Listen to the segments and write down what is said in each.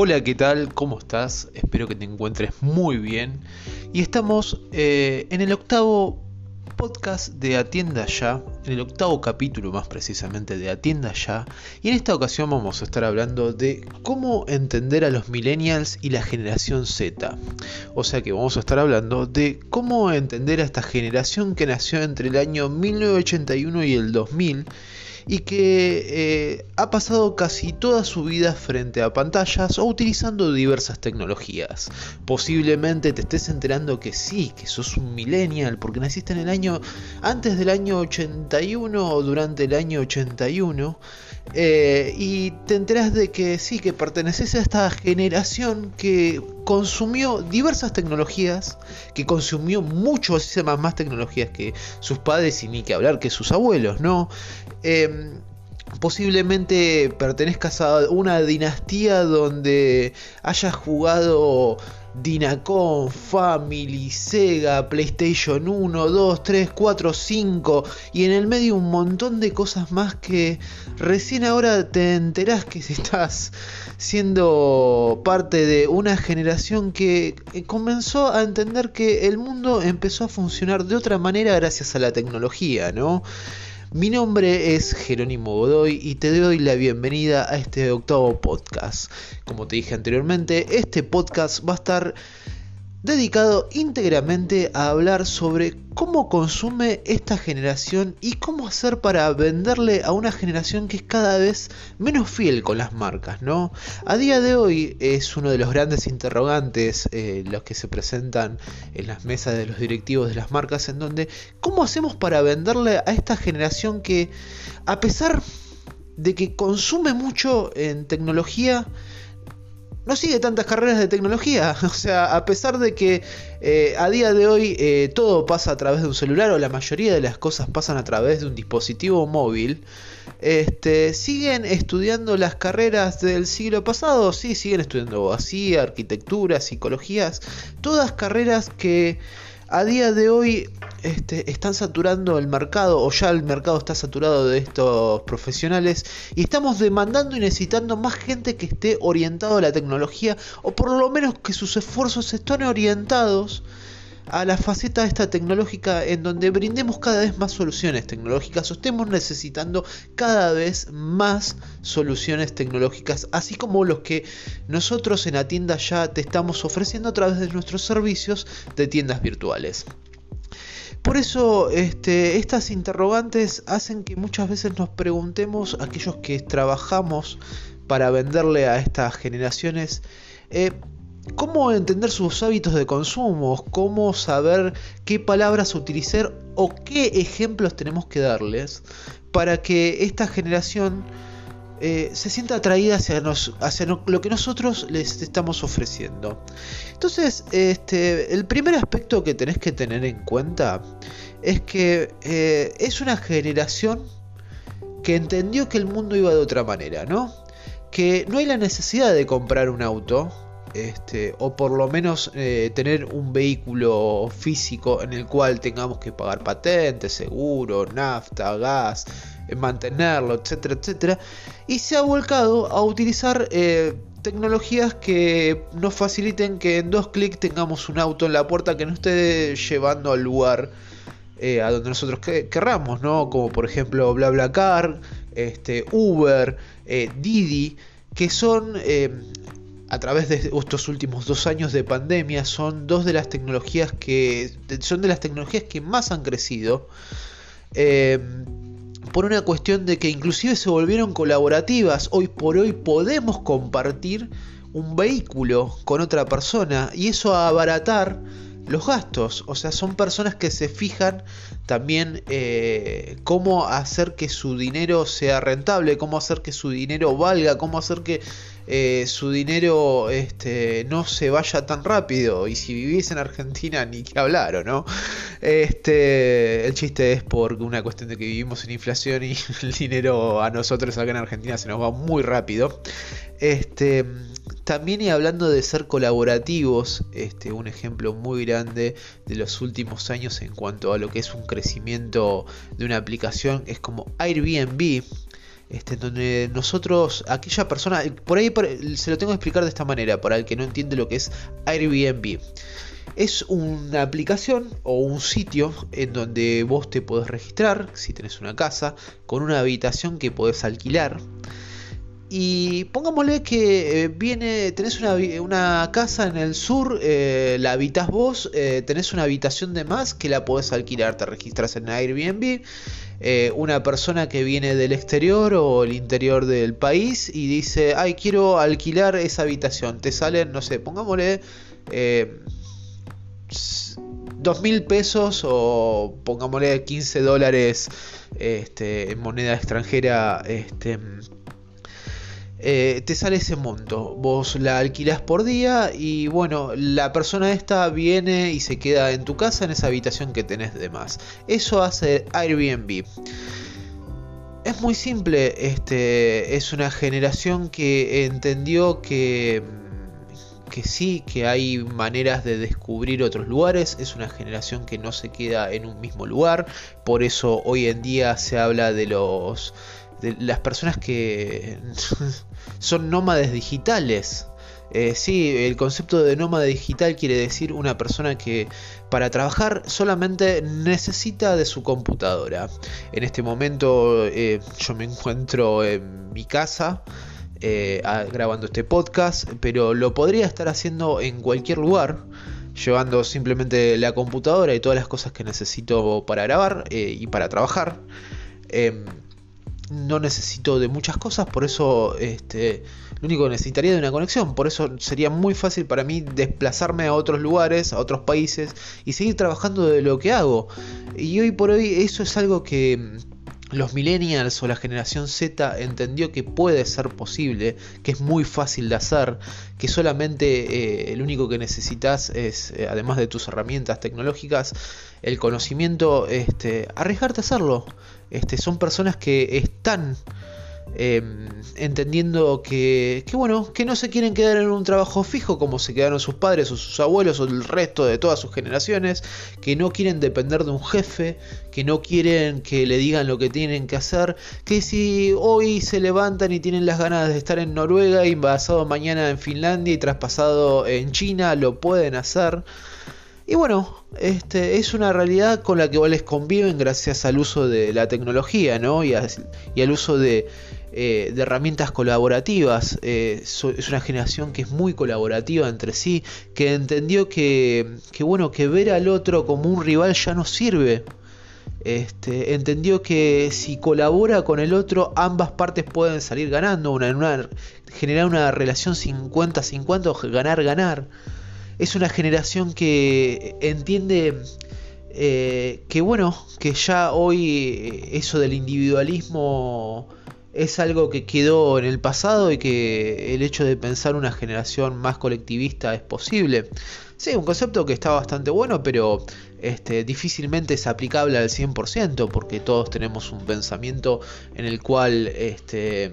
Hola, ¿qué tal? ¿Cómo estás? Espero que te encuentres muy bien. Y estamos eh, en el octavo podcast de Atienda Ya, en el octavo capítulo más precisamente de Atienda Ya. Y en esta ocasión vamos a estar hablando de cómo entender a los millennials y la generación Z. O sea que vamos a estar hablando de cómo entender a esta generación que nació entre el año 1981 y el 2000 y que eh, ha pasado casi toda su vida frente a pantallas o utilizando diversas tecnologías. Posiblemente te estés enterando que sí, que sos un millennial porque naciste en el año antes del año 81 o durante el año 81 eh, y te enteras de que sí, que perteneces a esta generación que consumió diversas tecnologías, que consumió muchísimas más tecnologías que sus padres y ni que hablar que sus abuelos, ¿no? Em, posiblemente pertenezcas a una dinastía donde hayas jugado Dinacon, Family, Sega, PlayStation 1, 2, 3, 4, 5 y en el medio un montón de cosas más que recién ahora te enterás que estás siendo parte de una generación que comenzó a entender que el mundo empezó a funcionar de otra manera gracias a la tecnología, ¿no? Mi nombre es Jerónimo Godoy y te doy la bienvenida a este octavo podcast. Como te dije anteriormente, este podcast va a estar dedicado íntegramente a hablar sobre cómo consume esta generación y cómo hacer para venderle a una generación que es cada vez menos fiel con las marcas, ¿no? A día de hoy es uno de los grandes interrogantes eh, los que se presentan en las mesas de los directivos de las marcas en donde cómo hacemos para venderle a esta generación que a pesar de que consume mucho en tecnología, no sigue tantas carreras de tecnología. O sea, a pesar de que eh, a día de hoy eh, todo pasa a través de un celular o la mayoría de las cosas pasan a través de un dispositivo móvil, este, siguen estudiando las carreras del siglo pasado. Sí, siguen estudiando abogacía, arquitectura, psicologías, todas carreras que a día de hoy este, están saturando el mercado o ya el mercado está saturado de estos profesionales y estamos demandando y necesitando más gente que esté orientado a la tecnología o por lo menos que sus esfuerzos estén orientados a la faceta esta tecnológica en donde brindemos cada vez más soluciones tecnológicas o estemos necesitando cada vez más soluciones tecnológicas, así como los que nosotros en la tienda ya te estamos ofreciendo a través de nuestros servicios de tiendas virtuales. Por eso este, estas interrogantes hacen que muchas veces nos preguntemos, aquellos que trabajamos para venderle a estas generaciones, eh, cómo entender sus hábitos de consumo, cómo saber qué palabras utilizar o qué ejemplos tenemos que darles para que esta generación eh, se sienta atraída hacia, lo que nosotros les estamos ofreciendo. Entonces, este, el primer aspecto que tenés que tener en cuenta es que eh, es una generación que entendió que el mundo iba de otra manera, ¿no? Que no hay la necesidad de comprar un auto, este, o por lo menos eh, tener un vehículo físico en el cual tengamos que pagar patentes, seguro, nafta, gas, eh, mantenerlo, etcétera, etcétera, y se ha volcado a utilizar eh, tecnologías que nos faciliten que en dos clics tengamos un auto en la puerta que no esté llevando al lugar a donde nosotros querramos, ¿no? Como por ejemplo BlaBlaCar, este, Uber, Didi, que son a través de estos últimos dos años de pandemia son dos de las tecnologías que son de las tecnologías que más han crecido. Eh, por una cuestión de que inclusive se volvieron colaborativas hoy por hoy podemos compartir un vehículo con otra persona y eso a abaratar los gastos. O sea, son personas que se fijan también eh, cómo hacer que su dinero sea rentable, cómo hacer que su dinero valga, cómo hacer que eh, su dinero este, no se vaya tan rápido. Y si vivís en Argentina, ni que hablar, ¿o no? Este, el chiste es por una cuestión de que vivimos en inflación y el dinero a nosotros acá en Argentina se nos va muy rápido. Este, también y hablando de ser colaborativos, este, un ejemplo muy grande de los últimos años en cuanto a lo que es un crecimiento de una aplicación es como Airbnb. este, donde nosotros, aquella persona, por ahí se lo tengo que explicar de esta manera, para el que no entiende lo que es Airbnb. Es una aplicación o un sitio en donde vos te podés registrar, si tenés una casa, con una habitación que podés alquilar. Y pongámosle que eh, viene, tenés una, casa en el sur, eh, la habitas vos, eh, tenés una habitación de más que la podés alquilar, te registras en Airbnb. una persona que viene del exterior o el interior del país y dice, ay, quiero alquilar esa habitación. Te salen, no sé, pongámosle dos mil pesos o pongámosle 15 dólares este, en moneda extranjera. Este, eh, te sale ese monto. Vos la alquilás por día y bueno, la persona esta viene y se queda en tu casa en esa habitación que tenés de más. Eso hace Airbnb. Es muy simple, este, es una generación que entendió que, que sí, que hay maneras de descubrir otros lugares, es una generación que no se queda en un mismo lugar, por eso hoy en día se habla de los de las personas que son nómades digitales. Eh, sí, el concepto de nómada digital quiere decir una persona que para trabajar solamente necesita de su computadora. En este momento eh, yo me encuentro en mi casa eh, grabando este podcast, pero lo podría estar haciendo en cualquier lugar llevando simplemente la computadora y todas las cosas que necesito para grabar y para trabajar. Em, no necesito de muchas cosas, por eso este, lo único que necesitaría de una conexión, por eso sería muy fácil para mí desplazarme a otros lugares, a otros países y seguir trabajando de lo que hago. Y hoy por hoy eso es algo que los millennials o la generación Z entendió que puede ser posible, que es muy fácil de hacer, que solamente eh, el único que necesitas es, eh, además de tus herramientas tecnológicas, el conocimiento, este, arriesgarte a hacerlo. Este, son personas que están em, entendiendo que, bueno, que no se quieren quedar en un trabajo fijo como se quedaron sus padres o sus abuelos o el resto de todas sus generaciones, que no quieren depender de un jefe, que no quieren que le digan lo que tienen que hacer, que si hoy se levantan y tienen las ganas de estar en Noruega y pasado mañana en Finlandia y traspasado en China, lo pueden hacer. Y bueno, este, es una realidad con la que les conviven gracias al uso de la tecnología ¿no? y, al uso de, eh, herramientas colaborativas. Eh, es una generación que es muy colaborativa entre sí, que entendió que, bueno, que ver al otro como un rival ya no sirve. Este, entendió que si colabora con el otro, ambas partes pueden salir ganando, una, generar una relación 50-50 o ganar-ganar es una generación que entiende eh, que bueno, que ya hoy eso del individualismo es algo que quedó en el pasado y que el hecho de pensar una generación más colectivista es posible. Sí, un concepto que está bastante bueno, pero este, difícilmente es aplicable al 100% porque todos tenemos un pensamiento en el cual este,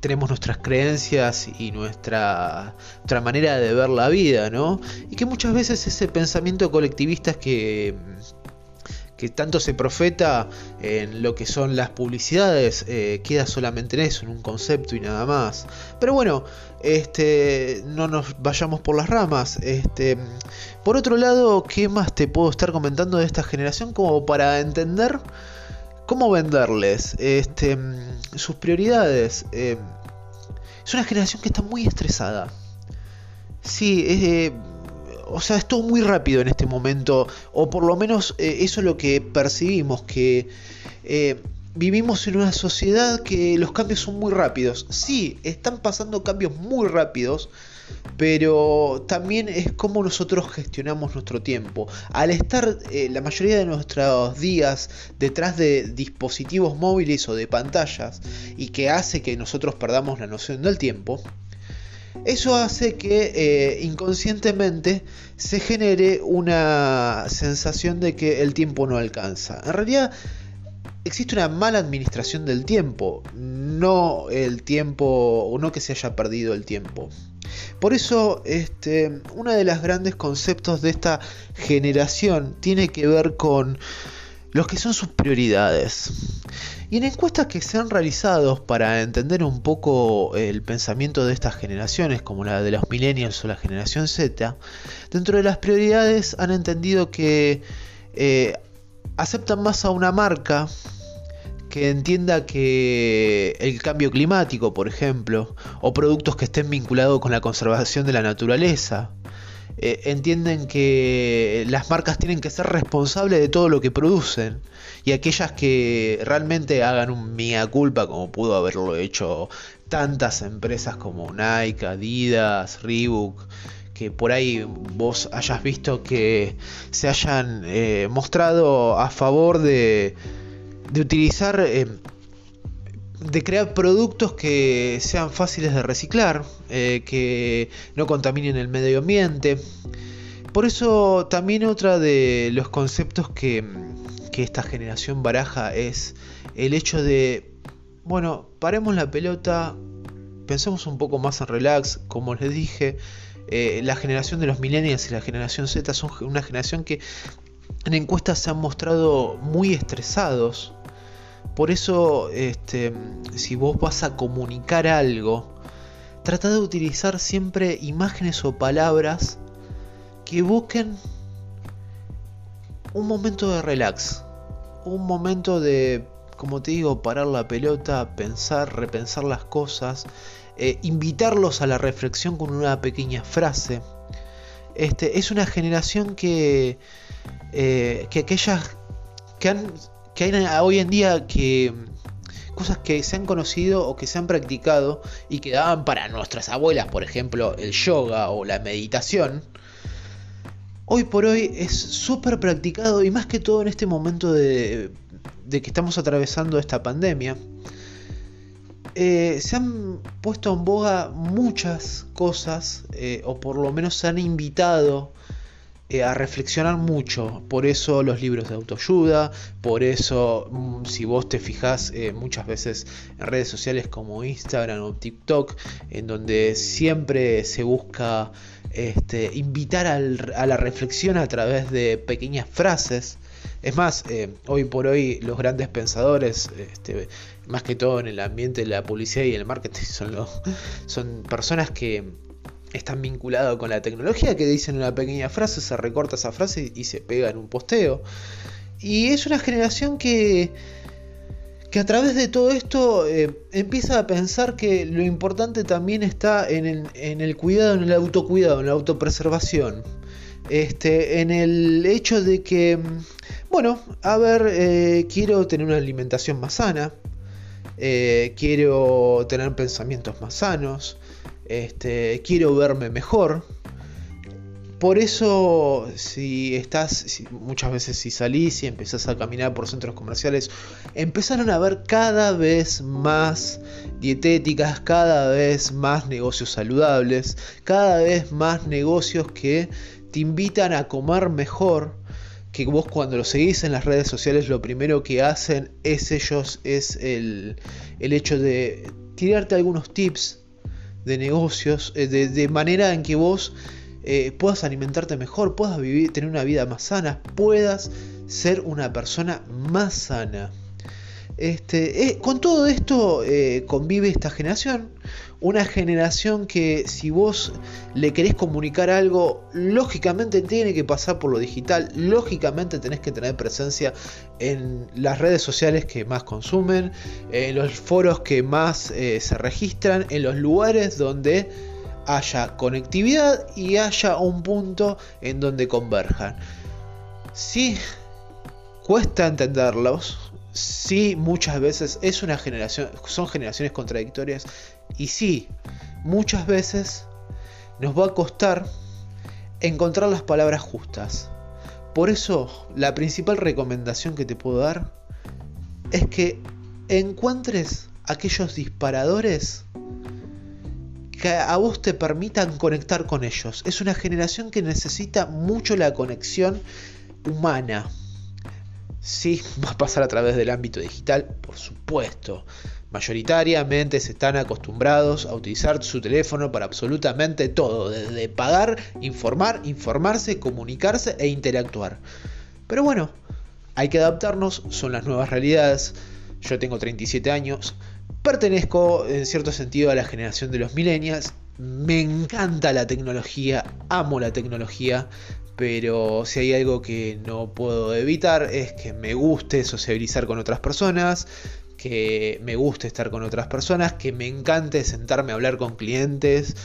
tenemos nuestras creencias y nuestra, nuestra manera de ver la vida, ¿no? Y que muchas veces ese pensamiento colectivista que que tanto se profeta en lo que son las publicidades, eh, queda solamente en eso, en un concepto y nada más. Pero bueno, este, no nos vayamos por las ramas. Este, por otro lado, ¿qué más te puedo estar comentando de esta generación como para entender cómo venderles este, sus prioridades. Eh, es una generación que está muy estresada. Sí, eh, o sea, es todo muy rápido en este momento, o por lo menos eh, eso es lo que percibimos, que vivimos en una sociedad que los cambios son muy rápidos. Sí, están pasando cambios muy rápidos, pero también es como nosotros gestionamos nuestro tiempo. Al estar eh, la mayoría de nuestros días detrás de dispositivos móviles o de pantallas y que hace que nosotros perdamos la noción del tiempo, eso hace que eh, inconscientemente se genere una sensación de que el tiempo no alcanza. En realidad existe una mala administración del tiempo, no el tiempo, no que se haya perdido el tiempo. Por eso, este, uno de los grandes conceptos de esta generación tiene que ver con los que son sus prioridades. Y en encuestas que se han realizado para entender un poco el pensamiento de estas generaciones, como la de los millennials o la generación Z, dentro de las prioridades han entendido que eh, aceptan más a una marca que entienda que el cambio climático, por ejemplo, o productos que estén vinculados con la conservación de la naturaleza, eh, entienden que las marcas tienen que ser responsables de todo lo que producen y aquellas que realmente hagan un mía culpa como pudo haberlo hecho tantas empresas como Nike, Adidas, Reebok que por ahí vos hayas visto que se hayan eh, mostrado a favor de, de utilizar eh, de crear productos que sean fáciles de reciclar, eh, que no contaminen el medio ambiente. Por eso también otra de los conceptos que, que esta generación baraja es el hecho de, bueno, paremos la pelota, pensemos un poco más en relax, como les dije, eh, la generación de los millennials y la generación Z son una generación que en encuestas se han mostrado muy estresados por eso, este, si vos vas a comunicar algo, trata de utilizar siempre imágenes o palabras que busquen un momento de relax, un momento de, como te digo, parar la pelota, pensar, repensar las cosas, eh, invitarlos a la reflexión con una pequeña frase. Este, es una generación que, eh, que aquellas que han que hay hoy en día que cosas que se han conocido o que se han practicado y que daban para nuestras abuelas, por ejemplo, el yoga o la meditación, hoy por hoy es súper practicado y más que todo en este momento de, que estamos atravesando esta pandemia. Eh, se han puesto en boga muchas cosas, eh, o por lo menos se han invitado eh, a reflexionar mucho. Por eso los libros de autoayuda, por eso mm, si vos te fijas eh, muchas veces en redes sociales como Instagram o TikTok, en donde siempre se busca este, invitar a la reflexión a través de pequeñas frases. Es más, eh, hoy por hoy los grandes pensadores, este, más que todo en el ambiente de la publicidad y el marketing, son personas que están vinculados con la tecnología, que dicen una pequeña frase, se recorta esa frase y se pega en un posteo. Y es una generación que, que a través de todo esto eh, empieza a pensar que lo importante también está en el, en el, cuidado, en el autocuidado, en la autopreservación. Este, en el hecho de que, bueno, a ver, eh, quiero tener una alimentación más sana, eh, quiero tener pensamientos más sanos, este, quiero verme mejor. Por eso, si estás, muchas veces si salís y empezás a caminar por centros comerciales, empezaron a ver cada vez más dietéticas, cada vez más negocios saludables, cada vez más negocios que te invitan a comer mejor, que vos cuando lo seguís en las redes sociales lo primero que hacen es ellos, es el, el hecho de tirarte algunos tips de negocios, eh, de, manera en que vos eh, puedas alimentarte mejor, puedas vivir, tener una vida más sana, puedas ser una persona más sana. Este, eh, con todo esto convive esta generación, una generación que si vos le querés comunicar algo, lógicamente tiene que pasar por lo digital, lógicamente tenés que tener presencia en las redes sociales que más consumen, en los foros que más eh, se registran, en los lugares donde haya conectividad y haya un punto en donde converjan. Si cuesta entenderlos, sí muchas veces es una generación, son generaciones contradictorias y sí, muchas veces nos va a costar encontrar las palabras justas. Por eso, la principal recomendación que te puedo dar es que encuentres aquellos disparadores que a vos te permitan conectar con ellos. Es una generación que necesita mucho la conexión humana. Sí, va a pasar a través del ámbito digital, por supuesto. Mayoritariamente se están acostumbrados a utilizar su teléfono para absolutamente todo, desde pagar, informar, informarse, comunicarse e interactuar. Pero bueno, hay que adaptarnos, son las nuevas realidades. yo tengo 37 años, pertenezco en cierto sentido a la generación de los millennials, me encanta la tecnología, amo la tecnología, pero si hay algo que no puedo evitar es que me guste sociabilizar con otras personas, que me guste estar con otras personas, que me encante sentarme a hablar con clientes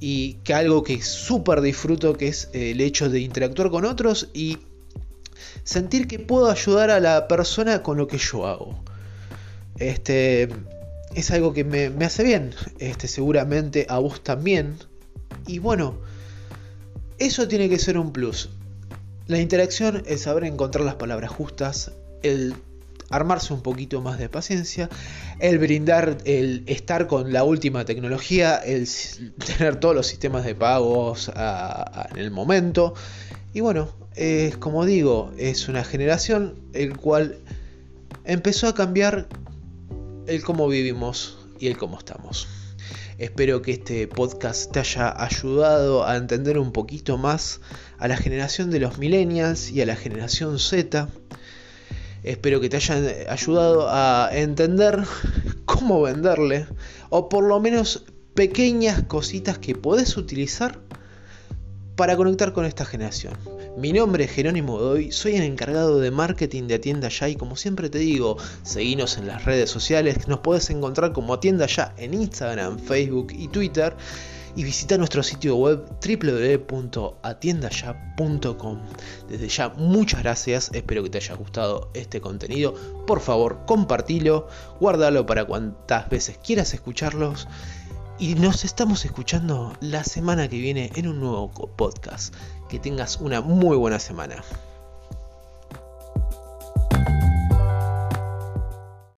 y que algo que súper disfruto que es el hecho de interactuar con otros y sentir que puedo ayudar a la persona con lo que yo hago. Este es algo que me, me hace bien, este, seguramente a vos también. Y bueno, eso tiene que ser un plus. La interacción, el saber encontrar las palabras justas, el armarse un poquito más de paciencia, el brindar, el estar con la última tecnología, el tener todos los sistemas de pagos en el momento. Y bueno, como digo, es una generación el cual empezó a cambiar el cómo vivimos y el cómo estamos. Espero que este podcast te haya ayudado a entender un poquito más a la generación de los millennials y a la generación Z. Espero que te haya ayudado a entender cómo venderle o por lo menos pequeñas cositas que podés utilizar para conectar con esta generación. Mi nombre es Jerónimo Doy, soy el encargado de marketing de Atienda Ya y como siempre te digo, seguinos en las redes sociales, nos puedes encontrar como Atienda Ya en Instagram, Facebook y Twitter y visita nuestro sitio web www.atiendaya.com. Desde ya muchas gracias, espero que te haya gustado este contenido. Por favor, compartilo, guárdalo para cuantas veces quieras escucharlos y nos estamos escuchando la semana que viene en un nuevo podcast. Que tengas una muy buena semana.